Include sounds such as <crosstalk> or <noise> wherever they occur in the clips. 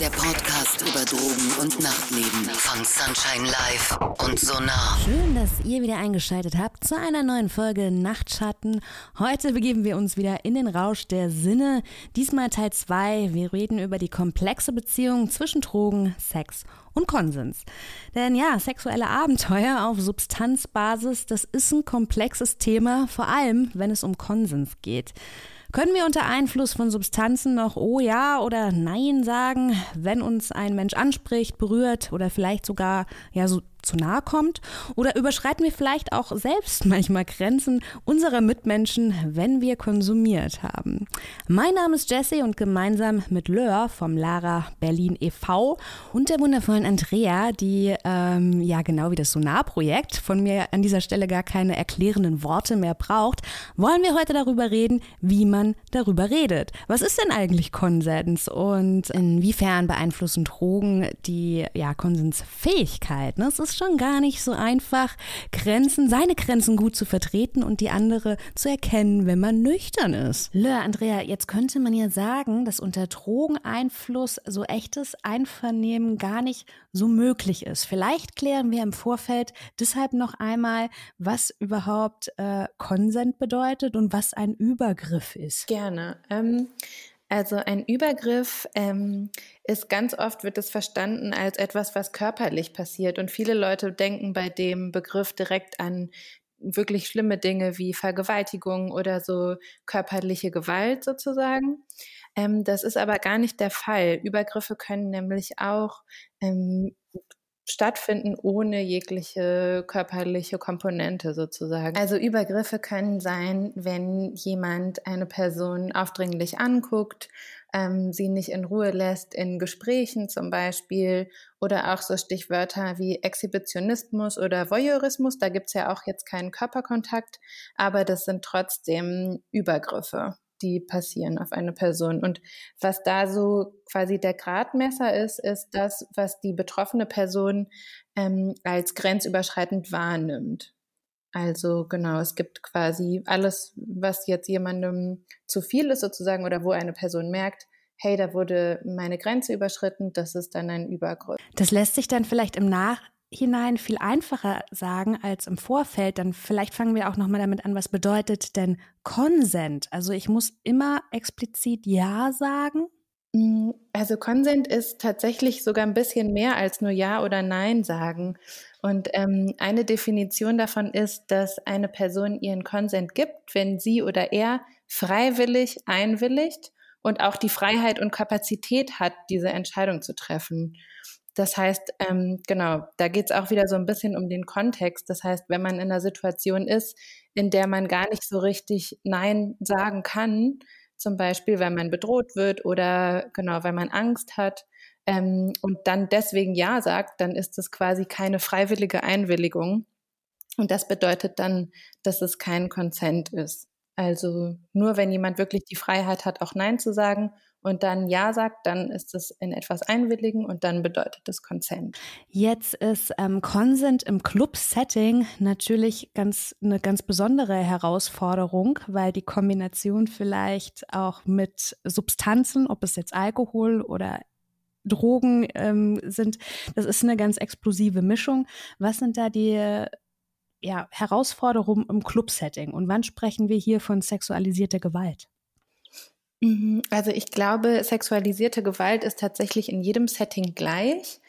Der Podcast über Drogen und Nachtleben von Sunshine Live und Sonar. Schön, dass ihr wieder eingeschaltet habt zu einer neuen Folge Nachtschatten. Heute begeben wir uns wieder in den Rausch der Sinne. Diesmal Teil 2. Wir reden über die komplexe Beziehung zwischen Drogen, Sex und Konsens. Denn ja, sexuelle Abenteuer auf Substanzbasis, das ist ein komplexes Thema, vor allem wenn es um Konsens geht. Können wir unter Einfluss von Substanzen noch Oh ja oder Nein sagen, wenn uns ein Mensch anspricht, berührt oder vielleicht sogar ja so zu nahe kommt? Oder überschreiten wir vielleicht auch selbst <laughs> manchmal Grenzen unserer Mitmenschen, wenn wir konsumiert haben? Mein Name ist Jesse und gemeinsam mit Löhr vom Lara Berlin e.V. und der wundervollen Andrea, die ähm, ja genau wie das Sonar-Projekt von mir an dieser Stelle gar keine erklärenden Worte mehr braucht, wollen wir heute darüber reden, wie man darüber redet. Was ist denn eigentlich Konsens und inwiefern beeinflussen Drogen die ja, Konsensfähigkeit? Ne? Es ist ist schon gar nicht so einfach, Grenzen, seine Grenzen gut zu vertreten und die andere zu erkennen, wenn man nüchtern ist. Lö, Andrea, jetzt könnte man ja sagen, dass unter Drogeneinfluss so echtes Einvernehmen gar nicht so möglich ist. Vielleicht klären wir im Vorfeld deshalb noch einmal, was überhaupt äh, Konsent bedeutet und was ein Übergriff ist. Gerne. Ähm, also ein Übergriff ähm, ist ganz oft wird es verstanden als etwas, was körperlich passiert und viele Leute denken bei dem Begriff direkt an wirklich schlimme Dinge wie Vergewaltigung oder so körperliche Gewalt sozusagen. Ähm, das ist aber gar nicht der Fall. Übergriffe können nämlich auch ähm, stattfinden ohne jegliche körperliche Komponente sozusagen. Also Übergriffe können sein, wenn jemand eine Person aufdringlich anguckt, ähm, sie nicht in Ruhe lässt in Gesprächen zum Beispiel oder auch so Stichwörter wie Exhibitionismus oder Voyeurismus. Da gibt's ja auch jetzt keinen Körperkontakt, aber das sind trotzdem Übergriffe die passieren auf eine Person. Und was da so quasi der Gradmesser ist, ist das, was die betroffene Person ähm, als grenzüberschreitend wahrnimmt. Also genau, es gibt quasi alles, was jetzt jemandem zu viel ist sozusagen oder wo eine Person merkt, hey, da wurde meine Grenze überschritten, das ist dann ein Übergriff. Das lässt sich dann vielleicht im Nach hinein viel einfacher sagen als im Vorfeld, dann vielleicht fangen wir auch noch mal damit an, was bedeutet denn Consent? Also ich muss immer explizit Ja sagen. Mm, also Consent ist tatsächlich sogar ein bisschen mehr als nur Ja oder Nein sagen. Und ähm, eine Definition davon ist, dass eine Person ihren Consent gibt, wenn sie oder er freiwillig einwilligt und auch die Freiheit und Kapazität hat, diese Entscheidung zu treffen. Das heißt, ähm, genau, da geht es auch wieder so ein bisschen um den Kontext. Das heißt, wenn man in einer Situation ist, in der man gar nicht so richtig Nein sagen kann, zum Beispiel, weil man bedroht wird oder genau, weil man Angst hat ähm, und dann deswegen Ja sagt, dann ist das quasi keine freiwillige Einwilligung. Und das bedeutet dann, dass es kein Consent ist. Also nur wenn jemand wirklich die Freiheit hat, auch Nein zu sagen und dann Ja sagt, dann ist es in etwas einwilligen und dann bedeutet es Consent. Jetzt ist ähm, Consent im Club-Setting natürlich ganz eine ganz besondere Herausforderung, weil die Kombination vielleicht auch mit Substanzen, ob es jetzt Alkohol oder Drogen ähm, sind, das ist eine ganz explosive Mischung. Was sind da die ja, Herausforderungen im Club-Setting und wann sprechen wir hier von sexualisierter Gewalt? Mhm. Also ich glaube, sexualisierte Gewalt ist tatsächlich in jedem Setting gleich.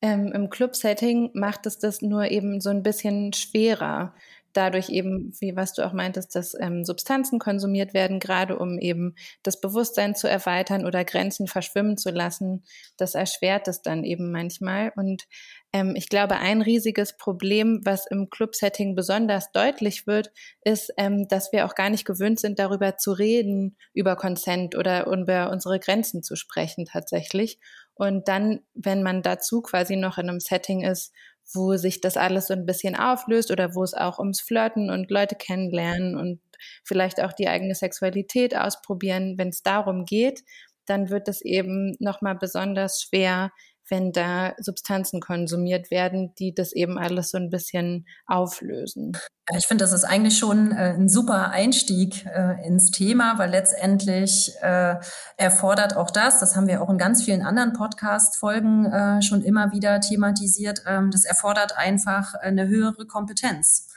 Ähm, Im Club-Setting macht es das nur eben so ein bisschen schwerer. Dadurch eben, wie was du auch meintest, dass ähm, Substanzen konsumiert werden, gerade um eben das Bewusstsein zu erweitern oder Grenzen verschwimmen zu lassen. Das erschwert es dann eben manchmal. Und ähm, ich glaube, ein riesiges Problem, was im Club-Setting besonders deutlich wird, ist, ähm, dass wir auch gar nicht gewöhnt sind, darüber zu reden, über Consent oder über unsere Grenzen zu sprechen tatsächlich. Und dann, wenn man dazu quasi noch in einem Setting ist, wo sich das alles so ein bisschen auflöst oder wo es auch ums Flirten und Leute kennenlernen und vielleicht auch die eigene Sexualität ausprobieren, wenn es darum geht, dann wird es eben nochmal besonders schwer, wenn da Substanzen konsumiert werden, die das eben alles so ein bisschen auflösen. Ich finde, das ist eigentlich schon äh, ein super Einstieg äh, ins Thema, weil letztendlich äh, erfordert auch das, das haben wir auch in ganz vielen anderen Podcast-Folgen äh, schon immer wieder thematisiert, ähm, das erfordert einfach eine höhere Kompetenz.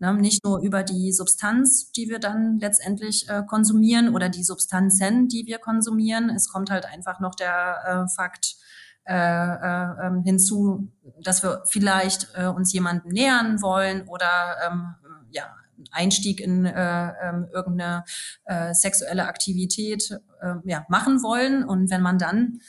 Ne? Nicht nur über die Substanz, die wir dann letztendlich äh, konsumieren oder die Substanzen, die wir konsumieren. Es kommt halt einfach noch der äh, Fakt, äh, äh, ähm, hinzu, dass wir vielleicht äh, uns jemanden nähern wollen oder ähm, ja, Einstieg in äh, äh, irgendeine äh, sexuelle Aktivität äh, ja, machen wollen. Und wenn man dann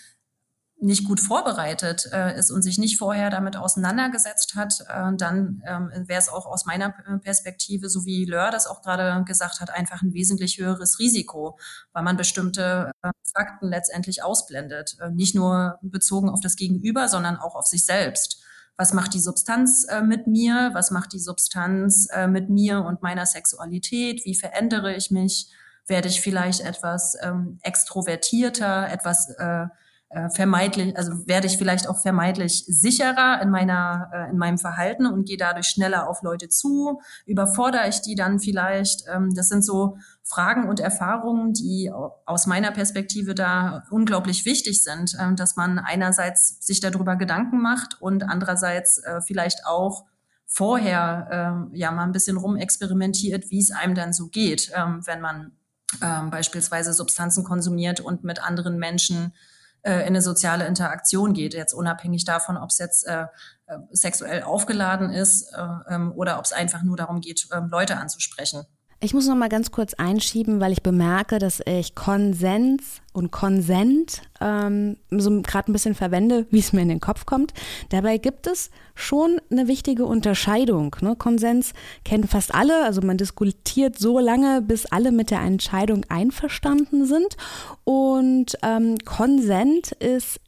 nicht gut vorbereitet äh, ist und sich nicht vorher damit auseinandergesetzt hat, äh, dann ähm, wäre es auch aus meiner Perspektive, so wie Lör das auch gerade gesagt hat, einfach ein wesentlich höheres Risiko, weil man bestimmte äh, Fakten letztendlich ausblendet. Äh, nicht nur bezogen auf das Gegenüber, sondern auch auf sich selbst. Was macht die Substanz äh, mit mir? Was macht die Substanz äh, mit mir und meiner Sexualität? Wie verändere ich mich? Werde ich vielleicht etwas ähm, extrovertierter, etwas äh, äh, vermeidlich, also werde ich vielleicht auch vermeidlich sicherer in meiner, äh, in meinem Verhalten und gehe dadurch schneller auf Leute zu, überfordere ich die dann vielleicht. Ähm, das sind so Fragen und Erfahrungen, die aus meiner Perspektive da unglaublich wichtig sind, äh, dass man einerseits sich darüber Gedanken macht und andererseits äh, vielleicht auch vorher äh, ja mal ein bisschen rumexperimentiert, wie es einem dann so geht, ähm, wenn man ähm, beispielsweise Substanzen konsumiert und mit anderen Menschen äh, in eine soziale Interaktion geht, jetzt unabhängig davon, ob es jetzt äh, äh, sexuell aufgeladen ist äh, ähm, oder ob es einfach nur darum geht, äh, Leute anzusprechen. Ich muss noch mal ganz kurz einschieben, weil ich bemerke, dass ich Konsens und Konsent ähm, so gerade ein bisschen verwende, wie es mir in den Kopf kommt. Dabei gibt es schon eine wichtige Unterscheidung. Ne? Konsens kennen fast alle, also man diskutiert so lange, bis alle mit der Entscheidung einverstanden sind. Und ähm, Konsent ist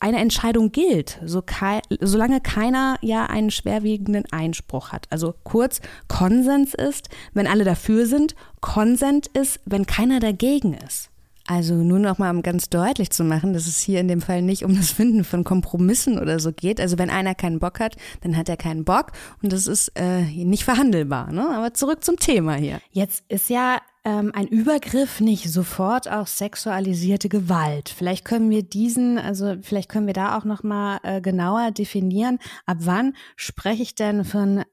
eine Entscheidung gilt, so kei solange keiner ja einen schwerwiegenden Einspruch hat. Also kurz, Konsens ist, wenn alle dafür sind, Konsent ist, wenn keiner dagegen ist. Also nur noch mal um ganz deutlich zu machen, dass es hier in dem Fall nicht um das Finden von Kompromissen oder so geht. Also wenn einer keinen Bock hat, dann hat er keinen Bock und das ist äh, nicht verhandelbar. Ne? Aber zurück zum Thema hier. Jetzt ist ja ähm, ein Übergriff nicht sofort auch sexualisierte Gewalt. Vielleicht können wir diesen, also vielleicht können wir da auch noch mal äh, genauer definieren. Ab wann spreche ich denn von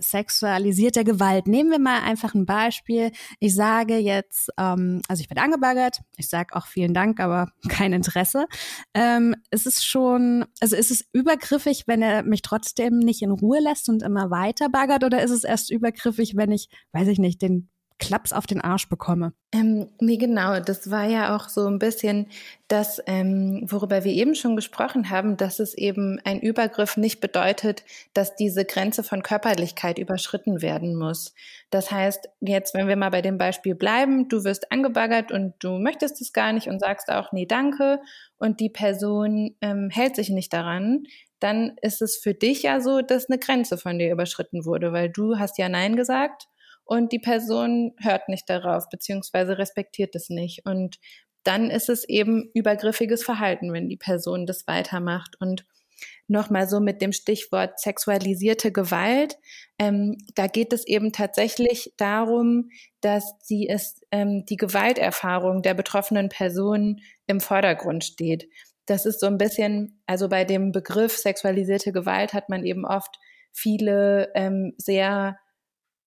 sexualisierter Gewalt. Nehmen wir mal einfach ein Beispiel. Ich sage jetzt, ähm, also ich werde angebaggert, ich sage auch vielen Dank, aber <laughs> kein Interesse. Ähm, es ist schon, also ist es übergriffig, wenn er mich trotzdem nicht in Ruhe lässt und immer weiter baggert, oder ist es erst übergriffig, wenn ich, weiß ich nicht, den Klaps auf den Arsch bekomme. Ähm, nee, genau. Das war ja auch so ein bisschen das, ähm, worüber wir eben schon gesprochen haben, dass es eben ein Übergriff nicht bedeutet, dass diese Grenze von Körperlichkeit überschritten werden muss. Das heißt, jetzt, wenn wir mal bei dem Beispiel bleiben, du wirst angebaggert und du möchtest es gar nicht und sagst auch, nee, danke, und die Person ähm, hält sich nicht daran, dann ist es für dich ja so, dass eine Grenze von dir überschritten wurde, weil du hast ja Nein gesagt und die Person hört nicht darauf, beziehungsweise respektiert es nicht. Und dann ist es eben übergriffiges Verhalten, wenn die Person das weitermacht. Und nochmal so mit dem Stichwort sexualisierte Gewalt, ähm, da geht es eben tatsächlich darum, dass sie es, ähm, die Gewalterfahrung der betroffenen Person im Vordergrund steht. Das ist so ein bisschen, also bei dem Begriff sexualisierte Gewalt hat man eben oft viele ähm, sehr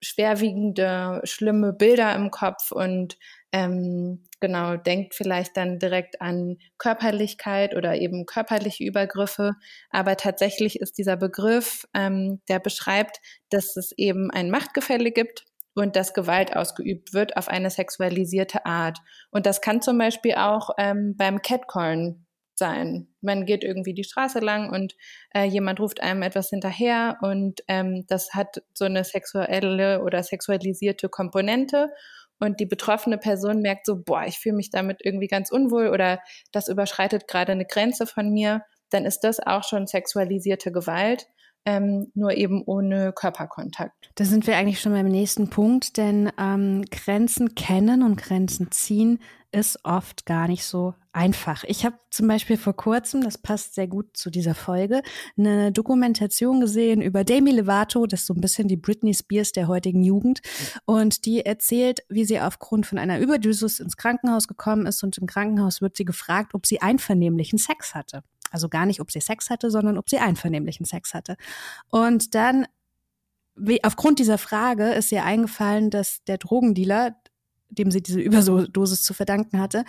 schwerwiegende, schlimme Bilder im Kopf und ähm, genau, denkt vielleicht dann direkt an Körperlichkeit oder eben körperliche Übergriffe. Aber tatsächlich ist dieser Begriff, ähm, der beschreibt, dass es eben ein Machtgefälle gibt und dass Gewalt ausgeübt wird auf eine sexualisierte Art. Und das kann zum Beispiel auch ähm, beim Catcallen sein. Man geht irgendwie die Straße lang und äh, jemand ruft einem etwas hinterher und ähm, das hat so eine sexuelle oder sexualisierte Komponente und die betroffene Person merkt so, boah, ich fühle mich damit irgendwie ganz unwohl oder das überschreitet gerade eine Grenze von mir, dann ist das auch schon sexualisierte Gewalt. Ähm, nur eben ohne Körperkontakt. Da sind wir eigentlich schon beim nächsten Punkt, denn ähm, Grenzen kennen und Grenzen ziehen ist oft gar nicht so einfach. Ich habe zum Beispiel vor kurzem, das passt sehr gut zu dieser Folge, eine Dokumentation gesehen über Demi Lovato, das ist so ein bisschen die Britney Spears der heutigen Jugend. Und die erzählt, wie sie aufgrund von einer Überdosis ins Krankenhaus gekommen ist und im Krankenhaus wird sie gefragt, ob sie einvernehmlichen Sex hatte. Also gar nicht, ob sie Sex hatte, sondern ob sie einvernehmlichen Sex hatte. Und dann wie, aufgrund dieser Frage ist ihr eingefallen, dass der Drogendealer dem sie diese Überdosis zu verdanken hatte,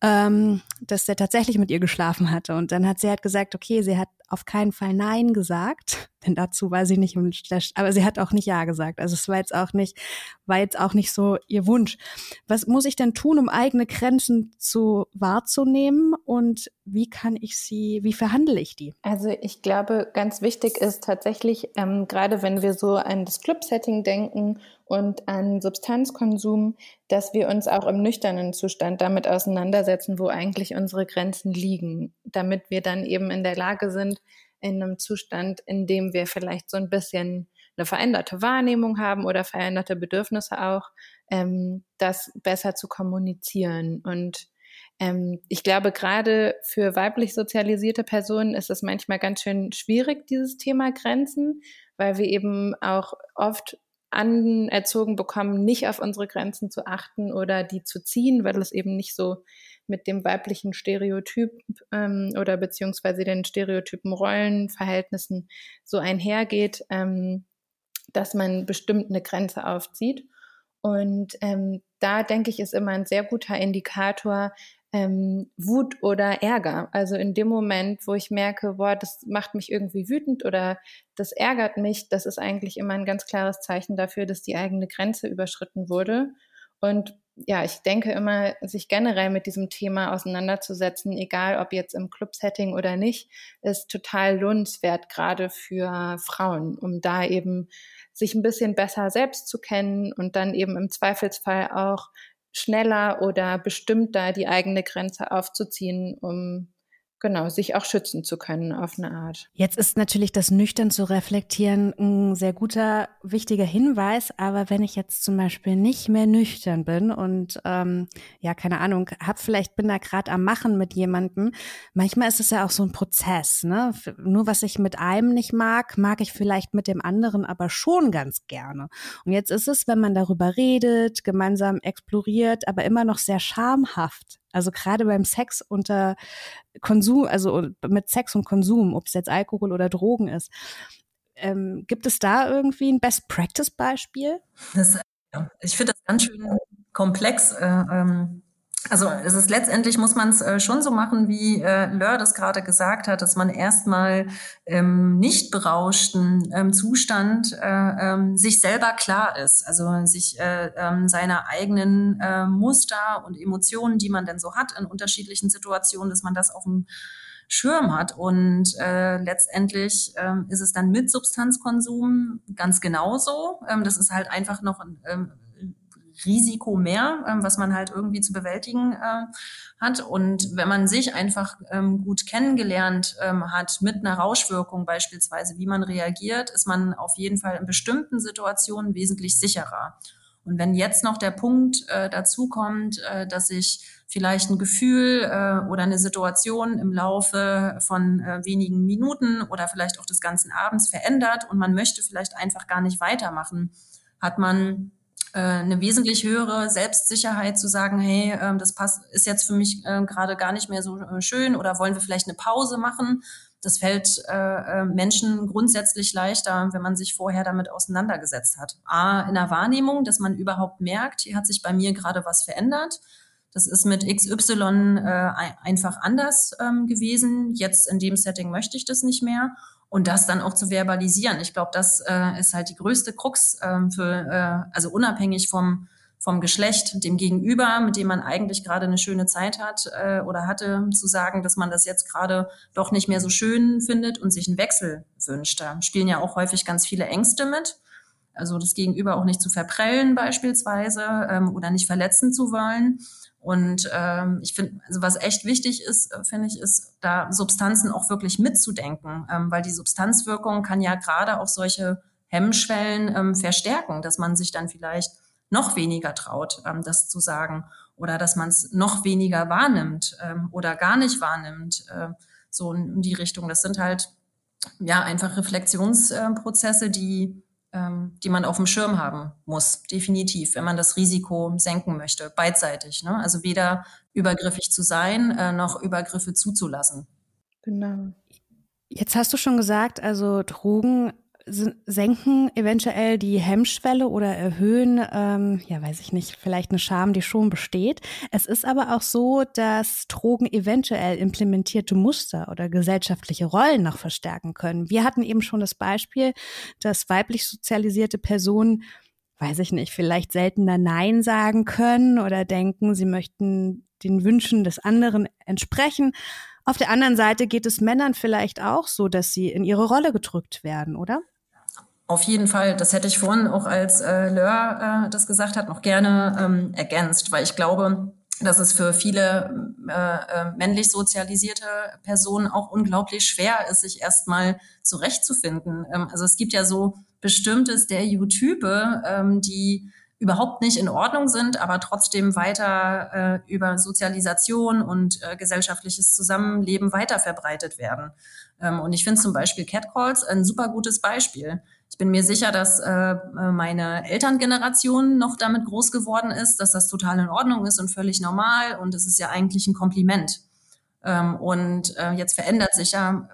ähm, dass der tatsächlich mit ihr geschlafen hatte. Und dann hat sie halt gesagt, okay, sie hat auf keinen Fall Nein gesagt, <laughs> denn dazu war sie nicht im aber sie hat auch nicht Ja gesagt. Also es war jetzt auch nicht, war jetzt auch nicht so ihr Wunsch. Was muss ich denn tun, um eigene Grenzen zu wahrzunehmen und wie kann ich sie, wie verhandle ich die? Also ich glaube, ganz wichtig ist tatsächlich, ähm, gerade wenn wir so an das Club-Setting denken und an Substanzkonsum, dass wir uns auch im nüchternen Zustand damit auseinandersetzen, wo eigentlich unsere Grenzen liegen, damit wir dann eben in der Lage sind, in einem Zustand, in dem wir vielleicht so ein bisschen eine veränderte Wahrnehmung haben oder veränderte Bedürfnisse auch, ähm, das besser zu kommunizieren. Und ähm, ich glaube, gerade für weiblich sozialisierte Personen ist es manchmal ganz schön schwierig, dieses Thema Grenzen, weil wir eben auch oft anerzogen bekommen, nicht auf unsere Grenzen zu achten oder die zu ziehen, weil es eben nicht so mit dem weiblichen Stereotyp ähm, oder beziehungsweise den stereotypen Rollenverhältnissen so einhergeht, ähm, dass man bestimmt eine Grenze aufzieht. Und ähm, da denke ich, ist immer ein sehr guter Indikator, ähm, Wut oder Ärger. Also in dem Moment, wo ich merke, boah, das macht mich irgendwie wütend oder das ärgert mich, das ist eigentlich immer ein ganz klares Zeichen dafür, dass die eigene Grenze überschritten wurde. Und ja, ich denke immer, sich generell mit diesem Thema auseinanderzusetzen, egal ob jetzt im Club-Setting oder nicht, ist total lohnenswert, gerade für Frauen, um da eben sich ein bisschen besser selbst zu kennen und dann eben im Zweifelsfall auch schneller oder bestimmter die eigene Grenze aufzuziehen, um genau, sich auch schützen zu können auf eine Art. Jetzt ist natürlich das nüchtern zu reflektieren ein sehr guter, wichtiger Hinweis. Aber wenn ich jetzt zum Beispiel nicht mehr nüchtern bin und ähm, ja, keine Ahnung, hab vielleicht bin da gerade am Machen mit jemandem, manchmal ist es ja auch so ein Prozess. Ne? Nur was ich mit einem nicht mag, mag ich vielleicht mit dem anderen aber schon ganz gerne. Und jetzt ist es, wenn man darüber redet, gemeinsam exploriert, aber immer noch sehr schamhaft also gerade beim Sex unter Konsum, also mit Sex und Konsum, ob es jetzt Alkohol oder Drogen ist. Ähm, gibt es da irgendwie ein Best-Practice-Beispiel? Ja, ich finde das ganz schön komplex. Äh, ähm, also es ist letztendlich muss man es äh, schon so machen, wie äh, Lör das gerade gesagt hat, dass man erstmal ähm, nicht berauschten ähm, Zustand äh, ähm, sich selber klar ist, also sich äh, ähm, seiner eigenen äh, Muster und Emotionen, die man denn so hat in unterschiedlichen Situationen, dass man das auf dem Schirm hat. Und äh, letztendlich ähm, ist es dann mit Substanzkonsum ganz genauso. Ähm, das ist halt einfach noch ähm, Risiko mehr, ähm, was man halt irgendwie zu bewältigen äh, hat. Und wenn man sich einfach ähm, gut kennengelernt ähm, hat mit einer Rauschwirkung beispielsweise, wie man reagiert, ist man auf jeden Fall in bestimmten Situationen wesentlich sicherer. Und wenn jetzt noch der Punkt äh, dazu kommt, äh, dass sich vielleicht ein Gefühl äh, oder eine Situation im Laufe von äh, wenigen Minuten oder vielleicht auch des ganzen Abends verändert und man möchte vielleicht einfach gar nicht weitermachen, hat man eine wesentlich höhere Selbstsicherheit zu sagen, hey, äh, das passt, ist jetzt für mich äh, gerade gar nicht mehr so äh, schön oder wollen wir vielleicht eine Pause machen? Das fällt äh, äh, Menschen grundsätzlich leichter, wenn man sich vorher damit auseinandergesetzt hat. A, in der Wahrnehmung, dass man überhaupt merkt, hier hat sich bei mir gerade was verändert. Das ist mit XY äh, einfach anders ähm, gewesen. Jetzt in dem Setting möchte ich das nicht mehr und das dann auch zu verbalisieren. Ich glaube, das äh, ist halt die größte Krux äh, für, äh, also unabhängig vom vom Geschlecht, dem Gegenüber, mit dem man eigentlich gerade eine schöne Zeit hat äh, oder hatte, zu sagen, dass man das jetzt gerade doch nicht mehr so schön findet und sich einen Wechsel wünscht. Da spielen ja auch häufig ganz viele Ängste mit. Also das Gegenüber auch nicht zu verprellen beispielsweise ähm, oder nicht verletzen zu wollen. Und ähm, ich finde, also was echt wichtig ist, äh, finde ich, ist, da Substanzen auch wirklich mitzudenken, ähm, weil die Substanzwirkung kann ja gerade auch solche Hemmschwellen ähm, verstärken, dass man sich dann vielleicht noch weniger traut, ähm, das zu sagen oder dass man es noch weniger wahrnimmt ähm, oder gar nicht wahrnimmt, äh, so in die Richtung. Das sind halt ja einfach Reflexionsprozesse, die ähm, die man auf dem Schirm haben muss, definitiv, wenn man das Risiko senken möchte, beidseitig. Ne? Also weder übergriffig zu sein, äh, noch Übergriffe zuzulassen. Genau. Jetzt hast du schon gesagt, also Drogen senken eventuell die Hemmschwelle oder erhöhen, ähm, ja, weiß ich nicht, vielleicht eine Scham, die schon besteht. Es ist aber auch so, dass Drogen eventuell implementierte Muster oder gesellschaftliche Rollen noch verstärken können. Wir hatten eben schon das Beispiel, dass weiblich sozialisierte Personen weiß ich nicht, vielleicht seltener Nein sagen können oder denken, sie möchten den Wünschen des anderen entsprechen. Auf der anderen Seite geht es Männern vielleicht auch so, dass sie in ihre Rolle gedrückt werden, oder? Auf jeden Fall, das hätte ich vorhin auch als äh, Lör äh, das gesagt hat, noch gerne ähm, ergänzt, weil ich glaube, dass es für viele äh, äh, männlich sozialisierte Personen auch unglaublich schwer ist, sich erstmal zurechtzufinden. Ähm, also es gibt ja so bestimmte Stereotype, ähm, die überhaupt nicht in Ordnung sind, aber trotzdem weiter äh, über Sozialisation und äh, gesellschaftliches Zusammenleben weiter verbreitet werden. Ähm, und ich finde zum Beispiel Catcalls ein super gutes Beispiel. Ich bin mir sicher, dass äh, meine Elterngeneration noch damit groß geworden ist, dass das total in Ordnung ist und völlig normal und es ist ja eigentlich ein Kompliment. Ähm, und äh, jetzt verändert sich ja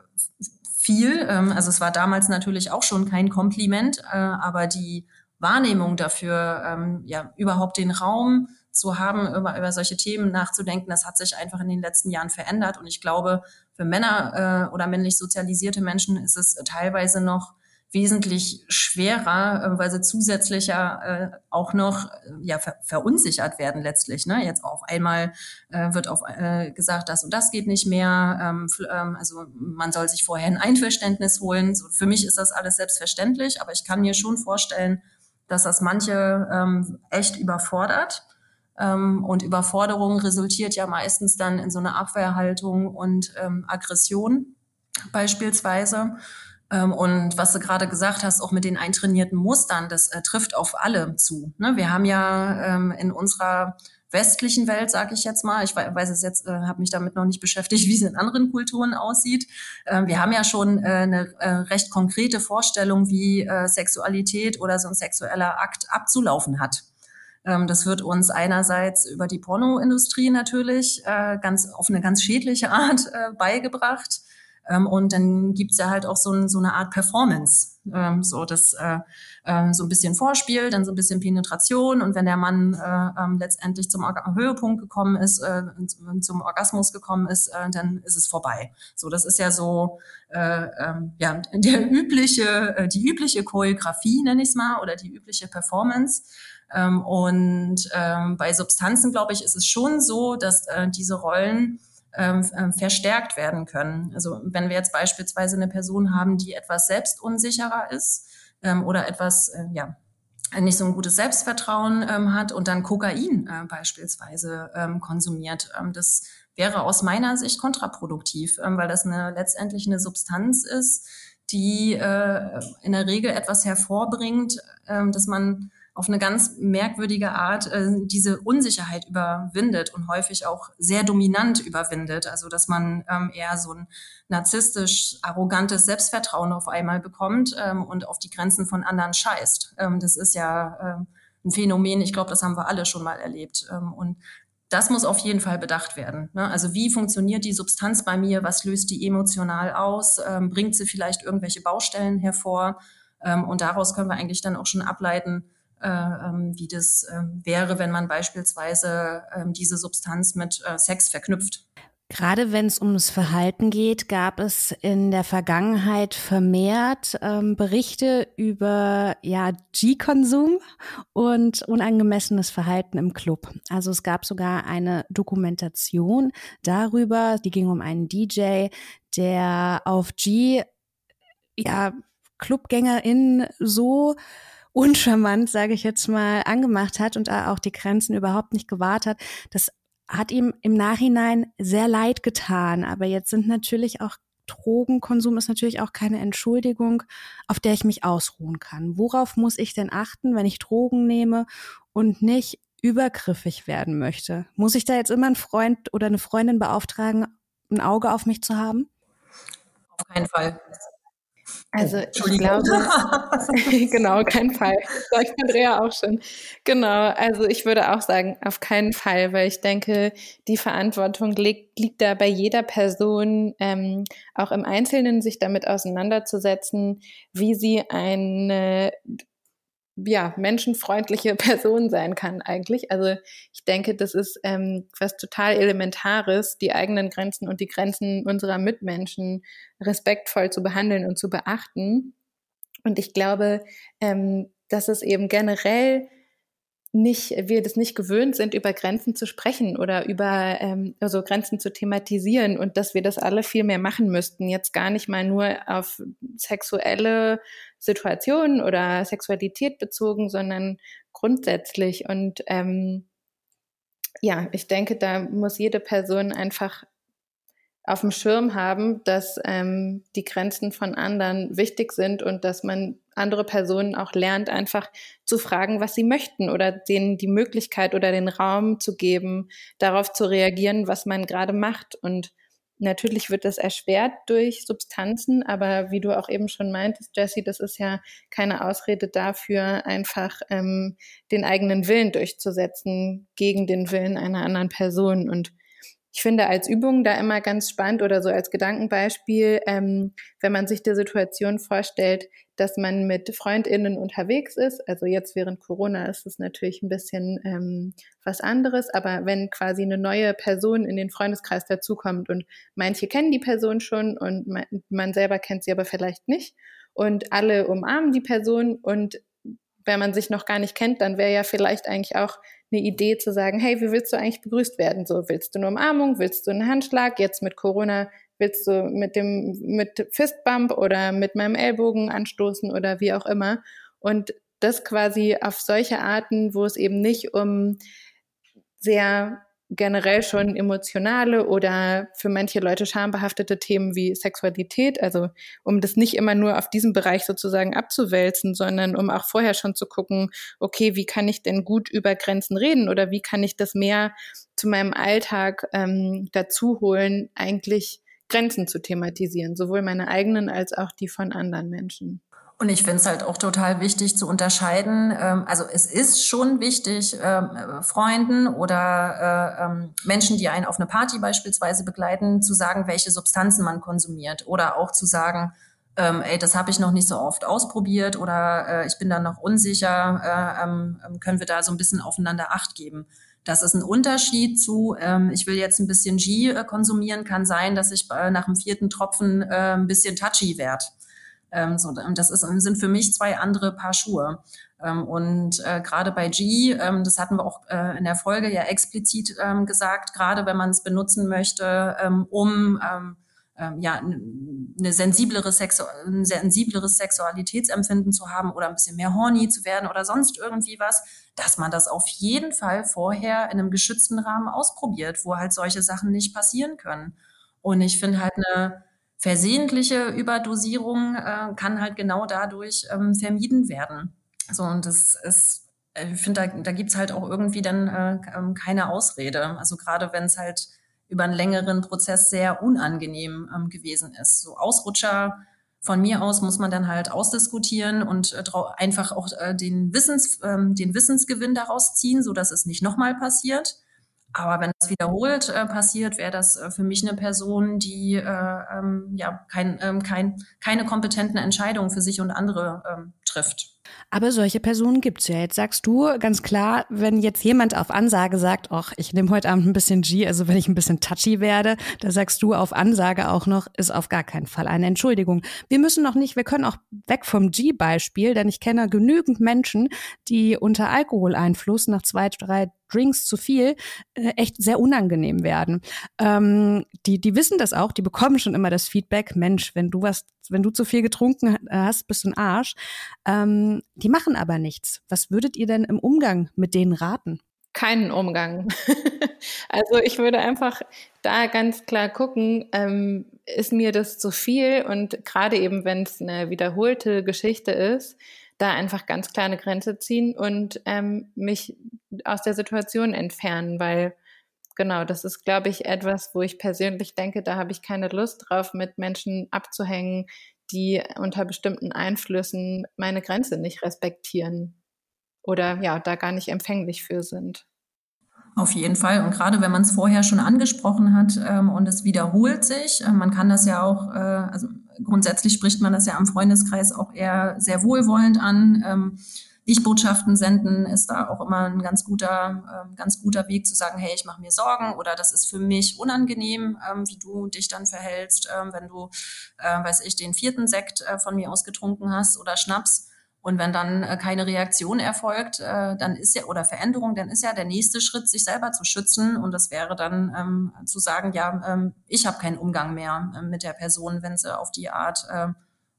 viel. Ähm, also es war damals natürlich auch schon kein Kompliment, äh, aber die Wahrnehmung dafür, ähm, ja, überhaupt den Raum zu haben, über, über solche Themen nachzudenken, das hat sich einfach in den letzten Jahren verändert. Und ich glaube, für Männer äh, oder männlich sozialisierte Menschen ist es teilweise noch wesentlich schwerer, äh, weil sie zusätzlicher äh, auch noch äh, ja ver verunsichert werden letztlich. Ne? Jetzt auf einmal äh, wird auf äh, gesagt, das und das geht nicht mehr. Ähm, ähm, also man soll sich vorher ein Einverständnis holen. So, für mich ist das alles selbstverständlich, aber ich kann mir schon vorstellen, dass das manche ähm, echt überfordert. Ähm, und Überforderung resultiert ja meistens dann in so einer Abwehrhaltung und ähm, Aggression beispielsweise. Ähm, und was du gerade gesagt hast, auch mit den eintrainierten Mustern, das äh, trifft auf alle zu. Ne? Wir haben ja ähm, in unserer westlichen Welt, sage ich jetzt mal, ich weiß es jetzt, äh, habe mich damit noch nicht beschäftigt, <laughs> wie es in anderen Kulturen aussieht. Ähm, wir haben ja schon äh, eine äh, recht konkrete Vorstellung, wie äh, Sexualität oder so ein sexueller Akt abzulaufen hat. Ähm, das wird uns einerseits über die Pornoindustrie natürlich äh, ganz auf eine ganz schädliche Art äh, beigebracht. Ähm, und dann gibt's ja halt auch so, ein, so eine Art Performance, ähm, so das äh, äh, so ein bisschen Vorspiel, dann so ein bisschen Penetration und wenn der Mann äh, ähm, letztendlich zum Orga Höhepunkt gekommen ist, äh, zum Orgasmus gekommen ist, äh, dann ist es vorbei. So, das ist ja so äh, ähm, ja der übliche, die übliche Choreografie nenne ich es mal oder die übliche Performance. Ähm, und ähm, bei Substanzen glaube ich ist es schon so, dass äh, diese Rollen ähm, verstärkt werden können. Also wenn wir jetzt beispielsweise eine Person haben, die etwas selbstunsicherer ist ähm, oder etwas, ja, nicht so ein gutes Selbstvertrauen ähm, hat und dann Kokain äh, beispielsweise ähm, konsumiert. Ähm, das wäre aus meiner Sicht kontraproduktiv, ähm, weil das eine, letztendlich eine Substanz ist, die äh, in der Regel etwas hervorbringt, äh, dass man auf eine ganz merkwürdige Art äh, diese Unsicherheit überwindet und häufig auch sehr dominant überwindet. Also dass man ähm, eher so ein narzisstisch arrogantes Selbstvertrauen auf einmal bekommt ähm, und auf die Grenzen von anderen scheißt. Ähm, das ist ja ähm, ein Phänomen, ich glaube, das haben wir alle schon mal erlebt. Ähm, und das muss auf jeden Fall bedacht werden. Ne? Also wie funktioniert die Substanz bei mir? Was löst die emotional aus? Ähm, bringt sie vielleicht irgendwelche Baustellen hervor? Ähm, und daraus können wir eigentlich dann auch schon ableiten, äh, wie das ähm, wäre, wenn man beispielsweise ähm, diese Substanz mit äh, Sex verknüpft. Gerade wenn es ums Verhalten geht, gab es in der Vergangenheit vermehrt ähm, Berichte über ja, G-Konsum und unangemessenes Verhalten im Club. Also es gab sogar eine Dokumentation darüber, die ging um einen DJ, der auf G ja, ClubgängerInnen so uncharmant, sage ich jetzt mal, angemacht hat und auch die Grenzen überhaupt nicht gewahrt hat. Das hat ihm im Nachhinein sehr leid getan. Aber jetzt sind natürlich auch Drogenkonsum ist natürlich auch keine Entschuldigung, auf der ich mich ausruhen kann. Worauf muss ich denn achten, wenn ich Drogen nehme und nicht übergriffig werden möchte? Muss ich da jetzt immer einen Freund oder eine Freundin beauftragen, ein Auge auf mich zu haben? Auf keinen Fall. Also ich glaube, <laughs> <laughs> genau, kein Fall. Das sagt Andrea auch schon. Genau, also ich würde auch sagen, auf keinen Fall, weil ich denke, die Verantwortung liegt, liegt da bei jeder Person, ähm, auch im Einzelnen sich damit auseinanderzusetzen, wie sie eine ja, menschenfreundliche <laughs> Person sein kann eigentlich. Also ich denke, das ist ähm, was total Elementares, die eigenen Grenzen und die Grenzen unserer Mitmenschen respektvoll zu behandeln und zu beachten. Und ich glaube, ähm, dass es eben generell nicht, wir das nicht gewöhnt sind, über Grenzen zu sprechen oder über ähm, also Grenzen zu thematisieren und dass wir das alle viel mehr machen müssten. Jetzt gar nicht mal nur auf sexuelle Situationen oder Sexualität bezogen, sondern grundsätzlich. Und ähm, ja, ich denke, da muss jede Person einfach auf dem Schirm haben, dass ähm, die Grenzen von anderen wichtig sind und dass man andere Personen auch lernt, einfach zu fragen, was sie möchten oder denen die Möglichkeit oder den Raum zu geben, darauf zu reagieren, was man gerade macht. Und natürlich wird das erschwert durch Substanzen, aber wie du auch eben schon meintest, Jessie, das ist ja keine Ausrede dafür, einfach ähm, den eigenen Willen durchzusetzen gegen den Willen einer anderen Person. Und ich finde als Übung da immer ganz spannend oder so als Gedankenbeispiel, ähm, wenn man sich die Situation vorstellt, dass man mit FreundInnen unterwegs ist. Also jetzt während Corona ist es natürlich ein bisschen ähm, was anderes, aber wenn quasi eine neue Person in den Freundeskreis dazukommt und manche kennen die Person schon und man, man selber kennt sie aber vielleicht nicht und alle umarmen die Person und wenn man sich noch gar nicht kennt, dann wäre ja vielleicht eigentlich auch eine Idee zu sagen, hey, wie willst du eigentlich begrüßt werden? So, willst du eine Umarmung? Willst du einen Handschlag? Jetzt mit Corona willst du mit dem, mit Fistbump oder mit meinem Ellbogen anstoßen oder wie auch immer? Und das quasi auf solche Arten, wo es eben nicht um sehr generell schon emotionale oder für manche Leute schambehaftete Themen wie Sexualität, also um das nicht immer nur auf diesem Bereich sozusagen abzuwälzen, sondern um auch vorher schon zu gucken, okay, wie kann ich denn gut über Grenzen reden oder wie kann ich das mehr zu meinem Alltag ähm, dazu holen, eigentlich Grenzen zu thematisieren, sowohl meine eigenen als auch die von anderen Menschen. Und ich finde es halt auch total wichtig zu unterscheiden. Ähm, also es ist schon wichtig, ähm, Freunden oder äh, ähm, Menschen, die einen auf eine Party beispielsweise begleiten, zu sagen, welche Substanzen man konsumiert. Oder auch zu sagen, ey, das habe ich noch nicht so oft ausprobiert oder äh, ich bin da noch unsicher, äh, können wir da so ein bisschen aufeinander Acht geben. Das ist ein Unterschied zu, ähm, ich will jetzt ein bisschen G äh, konsumieren, kann sein, dass ich äh, nach dem vierten Tropfen äh, ein bisschen touchy werde. Ähm, so, das ist, sind für mich zwei andere Paar Schuhe. Ähm, und äh, gerade bei G, ähm, das hatten wir auch äh, in der Folge ja explizit ähm, gesagt, gerade wenn man es benutzen möchte, ähm, um ähm, ähm, ja, eine sensiblere Sexu ein sensibleres Sexualitätsempfinden zu haben oder ein bisschen mehr horny zu werden oder sonst irgendwie was, dass man das auf jeden Fall vorher in einem geschützten Rahmen ausprobiert, wo halt solche Sachen nicht passieren können. Und ich finde halt eine versehentliche Überdosierung äh, kann halt genau dadurch ähm, vermieden werden. So, und das ist, äh, ich finde, da, da gibt's halt auch irgendwie dann äh, ähm, keine Ausrede. Also gerade wenn es halt über einen längeren Prozess sehr unangenehm ähm, gewesen ist. So Ausrutscher von mir aus muss man dann halt ausdiskutieren und äh, einfach auch äh, den, Wissens, ähm, den Wissensgewinn daraus ziehen, so dass es nicht nochmal passiert. Aber wenn das wiederholt äh, passiert, wäre das äh, für mich eine Person, die äh, ähm, ja kein, ähm, kein, keine kompetenten Entscheidungen für sich und andere ähm, trifft. Aber solche Personen gibt's ja. Jetzt sagst du ganz klar, wenn jetzt jemand auf Ansage sagt, ach, ich nehme heute Abend ein bisschen G, also wenn ich ein bisschen touchy werde, da sagst du auf Ansage auch noch, ist auf gar keinen Fall eine Entschuldigung. Wir müssen noch nicht, wir können auch weg vom G-Beispiel, denn ich kenne genügend Menschen, die unter Alkoholeinfluss nach zwei, drei Drinks zu viel äh, echt sehr unangenehm werden. Ähm, die, die wissen das auch, die bekommen schon immer das Feedback, Mensch, wenn du was, wenn du zu viel getrunken hast, bist du ein Arsch. Ähm, die machen aber nichts. Was würdet ihr denn im Umgang mit denen raten? Keinen Umgang. <laughs> also ich würde einfach da ganz klar gucken, ähm, ist mir das zu viel? Und gerade eben, wenn es eine wiederholte Geschichte ist, da einfach ganz klar eine Grenze ziehen und ähm, mich aus der Situation entfernen, weil genau, das ist, glaube ich, etwas, wo ich persönlich denke, da habe ich keine Lust drauf, mit Menschen abzuhängen, die unter bestimmten Einflüssen meine Grenze nicht respektieren oder ja, da gar nicht empfänglich für sind. Auf jeden Fall. Und gerade wenn man es vorher schon angesprochen hat ähm, und es wiederholt sich, äh, man kann das ja auch, äh, also grundsätzlich spricht man das ja am Freundeskreis auch eher sehr wohlwollend an. Ähm, Ich-Botschaften senden ist da auch immer ein ganz guter, äh, ganz guter Weg zu sagen, hey, ich mache mir Sorgen oder das ist für mich unangenehm, ähm, wie du dich dann verhältst, ähm, wenn du, äh, weiß ich, den vierten Sekt äh, von mir ausgetrunken hast oder Schnaps und wenn dann äh, keine Reaktion erfolgt, äh, dann ist ja, oder Veränderung, dann ist ja der nächste Schritt, sich selber zu schützen. Und das wäre dann ähm, zu sagen, ja, ähm, ich habe keinen Umgang mehr äh, mit der Person, wenn sie auf die Art äh,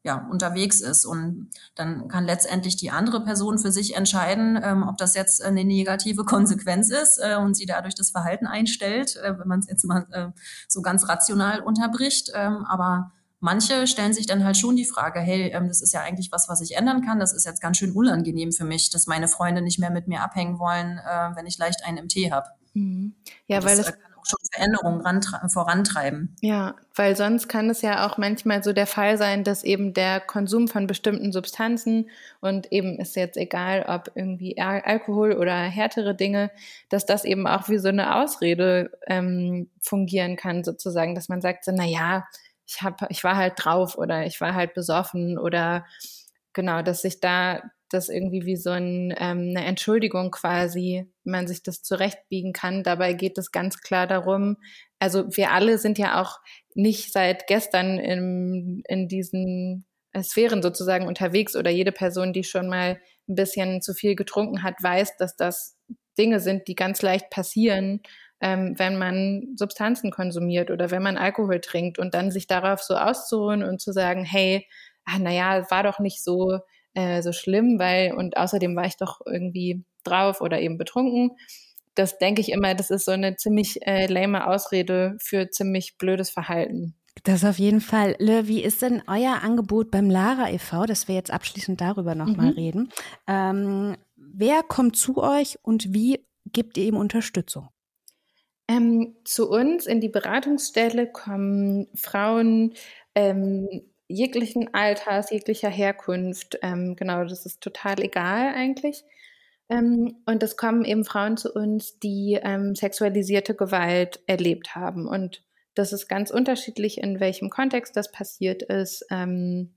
ja, unterwegs ist. Und dann kann letztendlich die andere Person für sich entscheiden, ähm, ob das jetzt eine negative <laughs> Konsequenz ist äh, und sie dadurch das Verhalten einstellt, äh, wenn man es jetzt mal äh, so ganz rational unterbricht. Ähm, aber Manche stellen sich dann halt schon die Frage, hey, ähm, das ist ja eigentlich was, was ich ändern kann. Das ist jetzt ganz schön unangenehm für mich, dass meine Freunde nicht mehr mit mir abhängen wollen, äh, wenn ich leicht einen im Tee habe. Mhm. Ja, weil das, es kann auch schon Veränderungen vorantreiben. Ja, weil sonst kann es ja auch manchmal so der Fall sein, dass eben der Konsum von bestimmten Substanzen und eben ist jetzt egal, ob irgendwie Alkohol oder härtere Dinge, dass das eben auch wie so eine Ausrede ähm, fungieren kann, sozusagen, dass man sagt so, na ich habe, ich war halt drauf oder ich war halt besoffen oder genau, dass sich da das irgendwie wie so ein, ähm, eine Entschuldigung quasi, man sich das zurechtbiegen kann. Dabei geht es ganz klar darum, also wir alle sind ja auch nicht seit gestern in, in diesen Sphären sozusagen unterwegs oder jede Person, die schon mal ein bisschen zu viel getrunken hat, weiß, dass das Dinge sind, die ganz leicht passieren ähm, wenn man Substanzen konsumiert oder wenn man Alkohol trinkt und dann sich darauf so auszuruhen und zu sagen, hey, ah, naja, war doch nicht so, äh, so schlimm, weil und außerdem war ich doch irgendwie drauf oder eben betrunken. Das denke ich immer, das ist so eine ziemlich äh, lame Ausrede für ziemlich blödes Verhalten. Das auf jeden Fall. Le, wie ist denn euer Angebot beim Lara e.V., dass wir jetzt abschließend darüber nochmal mhm. reden? Ähm, wer kommt zu euch und wie gibt ihr ihm Unterstützung? Ähm, zu uns in die Beratungsstelle kommen Frauen ähm, jeglichen Alters, jeglicher Herkunft. Ähm, genau, das ist total egal eigentlich. Ähm, und es kommen eben Frauen zu uns, die ähm, sexualisierte Gewalt erlebt haben. Und das ist ganz unterschiedlich, in welchem Kontext das passiert ist. Ähm,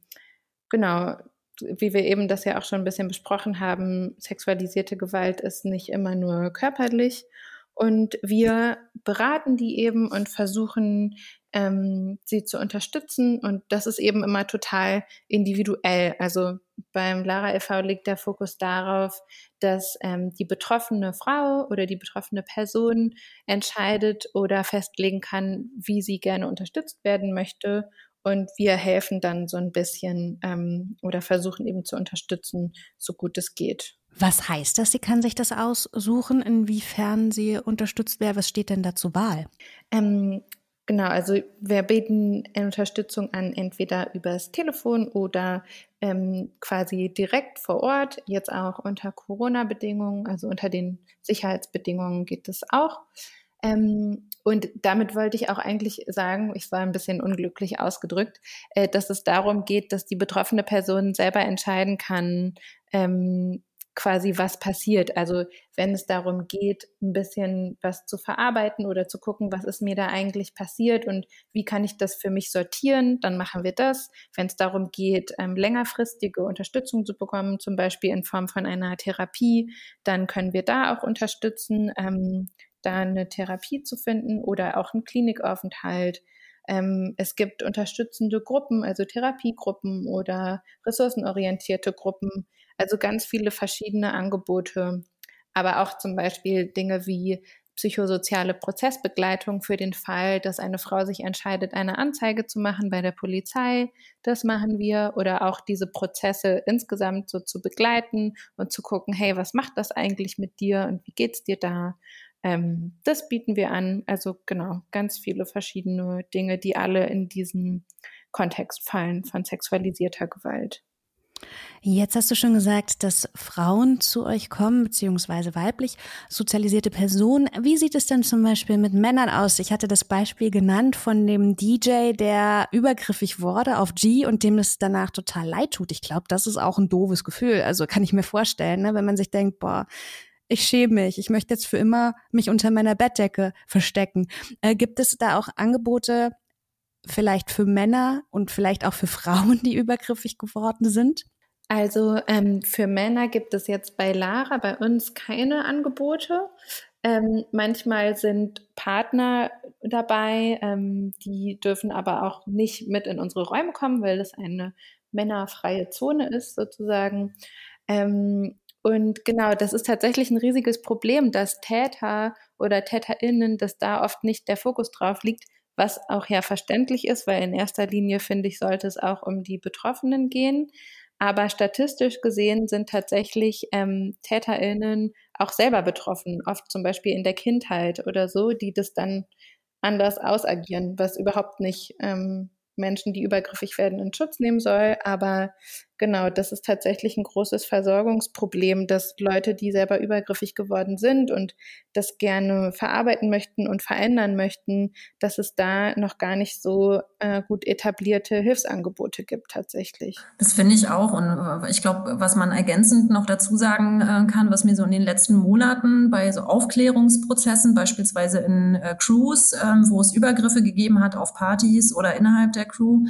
genau, wie wir eben das ja auch schon ein bisschen besprochen haben, sexualisierte Gewalt ist nicht immer nur körperlich und wir beraten die eben und versuchen, ähm, sie zu unterstützen. Und das ist eben immer total individuell. Also beim Lara e.V. liegt der Fokus darauf, dass ähm, die betroffene Frau oder die betroffene Person entscheidet oder festlegen kann, wie sie gerne unterstützt werden möchte. Und wir helfen dann so ein bisschen ähm, oder versuchen eben zu unterstützen, so gut es geht. Was heißt das? Sie kann sich das aussuchen, inwiefern sie unterstützt wäre? Was steht denn da zur Wahl? Ähm, genau, also wir bieten Unterstützung an, entweder übers Telefon oder ähm, quasi direkt vor Ort, jetzt auch unter Corona-Bedingungen, also unter den Sicherheitsbedingungen geht es auch. Ähm, und damit wollte ich auch eigentlich sagen, ich war ein bisschen unglücklich ausgedrückt, äh, dass es darum geht, dass die betroffene Person selber entscheiden kann, ähm, quasi was passiert. Also wenn es darum geht, ein bisschen was zu verarbeiten oder zu gucken, was ist mir da eigentlich passiert und wie kann ich das für mich sortieren, dann machen wir das. Wenn es darum geht, ähm, längerfristige Unterstützung zu bekommen, zum Beispiel in Form von einer Therapie, dann können wir da auch unterstützen, ähm, da eine Therapie zu finden oder auch einen Klinikaufenthalt. Ähm, es gibt unterstützende Gruppen, also Therapiegruppen oder ressourcenorientierte Gruppen, also ganz viele verschiedene Angebote, aber auch zum Beispiel Dinge wie psychosoziale Prozessbegleitung für den Fall, dass eine Frau sich entscheidet, eine Anzeige zu machen bei der Polizei. Das machen wir. Oder auch diese Prozesse insgesamt so zu begleiten und zu gucken, hey, was macht das eigentlich mit dir und wie geht's dir da? Ähm, das bieten wir an. Also genau, ganz viele verschiedene Dinge, die alle in diesen Kontext fallen von sexualisierter Gewalt. Jetzt hast du schon gesagt, dass Frauen zu euch kommen, beziehungsweise weiblich sozialisierte Personen. Wie sieht es denn zum Beispiel mit Männern aus? Ich hatte das Beispiel genannt von dem DJ, der übergriffig wurde auf G und dem es danach total leid tut. Ich glaube, das ist auch ein doofes Gefühl. Also kann ich mir vorstellen, ne? wenn man sich denkt, boah, ich schäme mich, ich möchte jetzt für immer mich unter meiner Bettdecke verstecken. Äh, gibt es da auch Angebote, vielleicht für Männer und vielleicht auch für <laughs> Frauen, die übergriffig geworden sind? Also ähm, für Männer gibt es jetzt bei Lara bei uns keine Angebote. Ähm, manchmal sind Partner dabei, ähm, die dürfen aber auch nicht mit in unsere Räume kommen, weil es eine männerfreie Zone ist sozusagen. Ähm, und genau, das ist tatsächlich ein riesiges Problem, dass Täter oder Täterinnen, dass da oft nicht der Fokus drauf liegt, was auch ja verständlich ist, weil in erster Linie, finde ich, sollte es auch um die Betroffenen gehen. Aber statistisch gesehen sind tatsächlich ähm, TäterInnen auch selber betroffen, oft zum Beispiel in der Kindheit oder so, die das dann anders ausagieren, was überhaupt nicht ähm, Menschen, die übergriffig werden, in Schutz nehmen soll. Aber genau, das ist tatsächlich ein großes Versorgungsproblem, dass Leute, die selber übergriffig geworden sind und das gerne verarbeiten möchten und verändern möchten, dass es da noch gar nicht so äh, gut etablierte Hilfsangebote gibt tatsächlich. Das finde ich auch. Und äh, ich glaube, was man ergänzend noch dazu sagen äh, kann, was mir so in den letzten Monaten bei so Aufklärungsprozessen, beispielsweise in äh, Crews, ähm, wo es Übergriffe gegeben hat auf Partys oder innerhalb der Crew,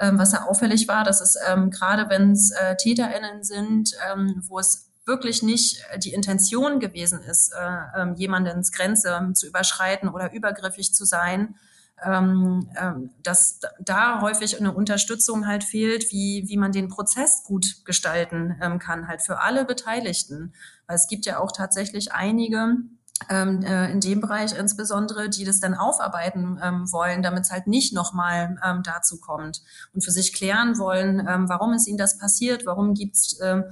ähm, was ja auffällig war, dass es ähm, gerade wenn es äh, TäterInnen sind, ähm, wo es wirklich nicht äh, die Intention gewesen ist, äh, ähm, jemandens Grenze zu überschreiten oder übergriffig zu sein, ähm, ähm, dass da häufig eine Unterstützung halt fehlt, wie, wie man den Prozess gut gestalten ähm, kann, halt für alle Beteiligten. Weil es gibt ja auch tatsächlich einige, ähm, äh, in dem Bereich insbesondere, die das dann aufarbeiten ähm, wollen, damit es halt nicht nochmal ähm, dazu kommt. Und für sich klären wollen, ähm, warum ist ihnen das passiert, warum gibt's ähm,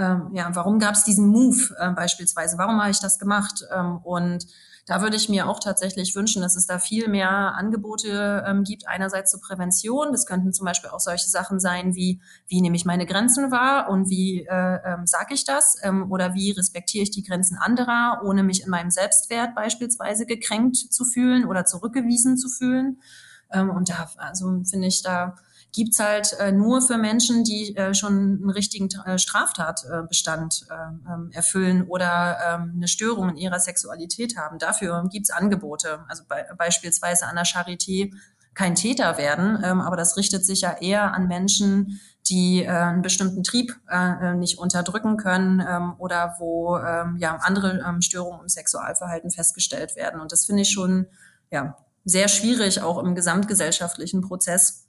ähm, ja, warum gab es diesen Move äh, beispielsweise, warum habe ich das gemacht ähm, und da würde ich mir auch tatsächlich wünschen, dass es da viel mehr Angebote ähm, gibt. Einerseits zur Prävention. Das könnten zum Beispiel auch solche Sachen sein wie, wie nehme ich meine Grenzen wahr und wie äh, ähm, sage ich das? Ähm, oder wie respektiere ich die Grenzen anderer, ohne mich in meinem Selbstwert beispielsweise gekränkt zu fühlen oder zurückgewiesen zu fühlen. Ähm, und da, also finde ich, da gibt's halt äh, nur für Menschen, die äh, schon einen richtigen äh, Straftatbestand äh, ähm, erfüllen oder ähm, eine Störung in ihrer Sexualität haben. Dafür gibt's Angebote. Also be beispielsweise an der Charité kein Täter werden, ähm, aber das richtet sich ja eher an Menschen, die äh, einen bestimmten Trieb äh, nicht unterdrücken können ähm, oder wo ähm, ja andere ähm, Störungen im Sexualverhalten festgestellt werden. Und das finde ich schon ja sehr schwierig, auch im gesamtgesellschaftlichen Prozess.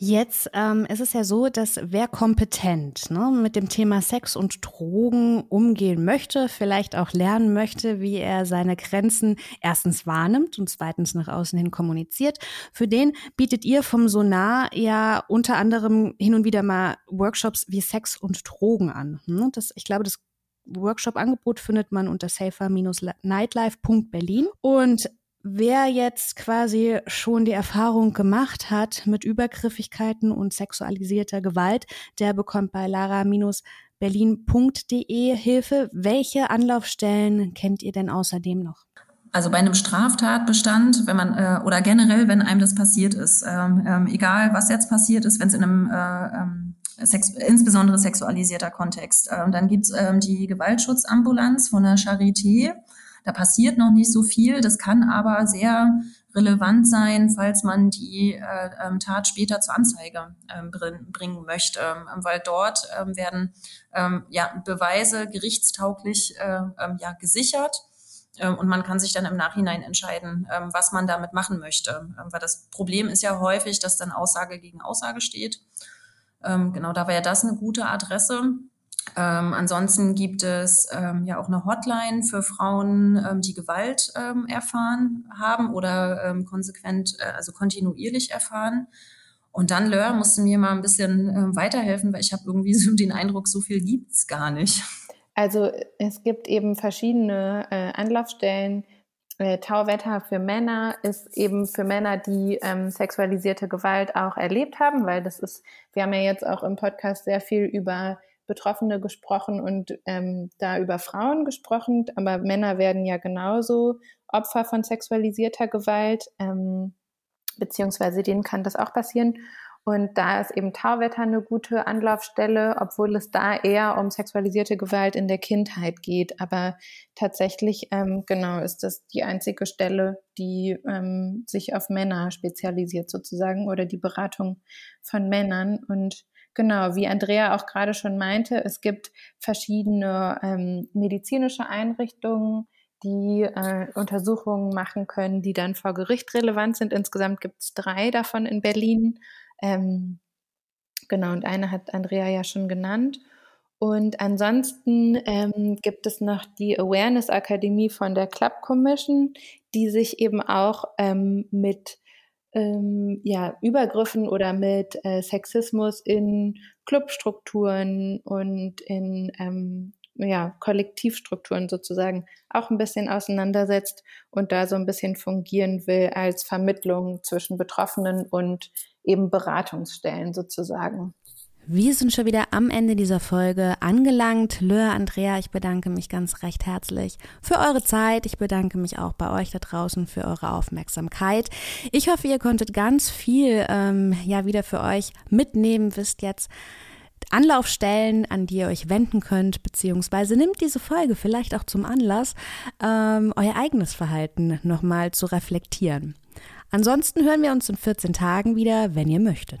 Jetzt ähm, ist es ja so, dass wer kompetent ne, mit dem Thema Sex und Drogen umgehen möchte, vielleicht auch lernen möchte, wie er seine Grenzen erstens wahrnimmt und zweitens nach außen hin kommuniziert, für den bietet ihr vom Sonar ja unter anderem hin und wieder mal Workshops wie Sex und Drogen an. Ne? Das, ich glaube, das Workshop-Angebot findet man unter safer-nightlife.berlin. Und Wer jetzt quasi schon die Erfahrung gemacht hat mit Übergriffigkeiten und sexualisierter Gewalt, der bekommt bei lara-berlin.de Hilfe. Welche Anlaufstellen kennt ihr denn außerdem noch? Also bei einem Straftatbestand, wenn man äh, oder generell, wenn einem das passiert ist, ähm, ähm, egal was jetzt passiert ist, wenn es in einem äh, ähm, Sex, insbesondere sexualisierter Kontext, äh, dann gibt's ähm, die Gewaltschutzambulanz von der Charité da passiert noch nicht so viel. Das kann aber sehr relevant sein, falls man die äh, ähm, Tat später zur Anzeige ähm, bringen möchte, ähm, weil dort ähm, werden ähm, ja, Beweise gerichtstauglich äh, ähm, ja, gesichert und man kann sich dann im Nachhinein entscheiden, was man damit machen möchte. Weil das Problem ist ja häufig, dass dann Aussage gegen Aussage steht. Genau, da wäre das eine gute Adresse. Ähm, ansonsten gibt es ähm, ja auch eine Hotline für Frauen, ähm, die Gewalt ähm, erfahren haben oder ähm, konsequent, äh, also kontinuierlich erfahren. Und dann, Lör, musste mir mal ein bisschen äh, weiterhelfen, weil ich habe irgendwie <laughs> so den Eindruck, so viel gibt's gar nicht. Also es gibt eben verschiedene äh, Anlaufstellen. Äh, Tauwetter für Männer ist eben für Männer, die ähm, sexualisierte Gewalt auch erlebt haben, weil das ist, wir haben ja jetzt auch im Podcast sehr viel über Betroffene gesprochen und ähm, da über Frauen gesprochen, aber Männer werden ja genauso Opfer von sexualisierter Gewalt, ähm, beziehungsweise denen kann das auch passieren. Und da ist eben Tauwetter eine gute Anlaufstelle, obwohl es da eher um sexualisierte Gewalt in der Kindheit geht. Aber tatsächlich, ähm, genau, ist das die einzige Stelle, die ähm, sich auf Männer spezialisiert sozusagen oder die Beratung von Männern. Und genau, wie Andrea auch gerade schon meinte, es gibt verschiedene ähm, medizinische Einrichtungen, die äh, Untersuchungen machen können, die dann vor Gericht relevant sind. Insgesamt gibt es drei davon in Berlin. Ähm, genau, und eine hat Andrea ja schon genannt. Und ansonsten ähm, gibt es noch die Awareness Akademie von der Club Commission, die sich eben auch ähm, mit ähm, ja, Übergriffen oder mit äh, Sexismus in Clubstrukturen und in ähm, ja, Kollektivstrukturen sozusagen auch ein bisschen auseinandersetzt und da so ein bisschen fungieren will als Vermittlung zwischen Betroffenen und eben Beratungsstellen sozusagen. Wir sind schon wieder am Ende dieser Folge angelangt. Löhr, Andrea, ich bedanke mich ganz recht herzlich für eure Zeit. Ich bedanke mich auch bei euch da draußen für eure Aufmerksamkeit. Ich hoffe, ihr konntet ganz viel ähm, ja wieder für euch mitnehmen. Wisst jetzt, Anlaufstellen, an die ihr euch wenden könnt, beziehungsweise nimmt diese Folge vielleicht auch zum Anlass, ähm, euer eigenes Verhalten nochmal zu reflektieren. Ansonsten hören wir uns in 14 Tagen wieder, wenn ihr möchtet.